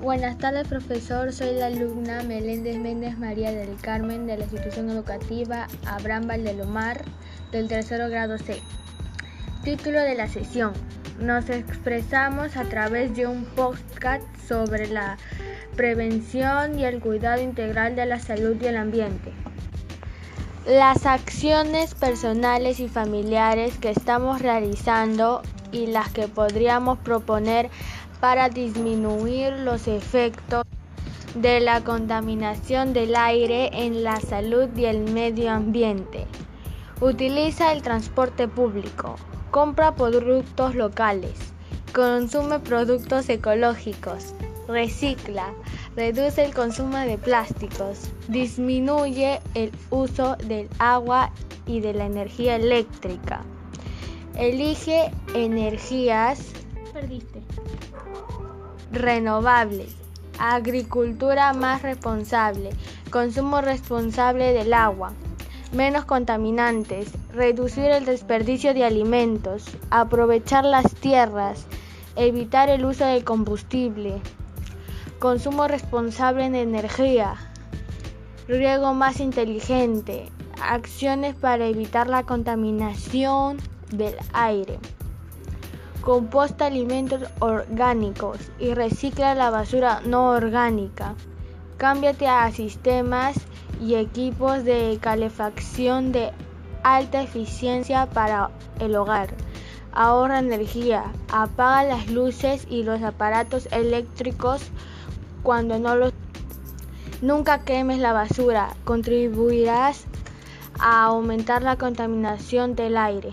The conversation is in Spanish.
Buenas tardes, profesor. Soy la alumna Meléndez Méndez María del Carmen de la institución educativa Abraham Valdelomar del tercero grado C. Título de la sesión. Nos expresamos a través de un podcast sobre la prevención y el cuidado integral de la salud y el ambiente. Las acciones personales y familiares que estamos realizando y las que podríamos proponer para disminuir los efectos de la contaminación del aire en la salud y el medio ambiente. Utiliza el transporte público, compra productos locales, consume productos ecológicos, recicla, reduce el consumo de plásticos, disminuye el uso del agua y de la energía eléctrica. Elige energías perdiste. renovables, agricultura más responsable, consumo responsable del agua, menos contaminantes, reducir el desperdicio de alimentos, aprovechar las tierras, evitar el uso de combustible, consumo responsable de energía, riego más inteligente, acciones para evitar la contaminación del aire. Composta alimentos orgánicos y recicla la basura no orgánica. Cámbiate a sistemas y equipos de calefacción de alta eficiencia para el hogar. Ahorra energía. Apaga las luces y los aparatos eléctricos cuando no los... Nunca quemes la basura. Contribuirás a aumentar la contaminación del aire.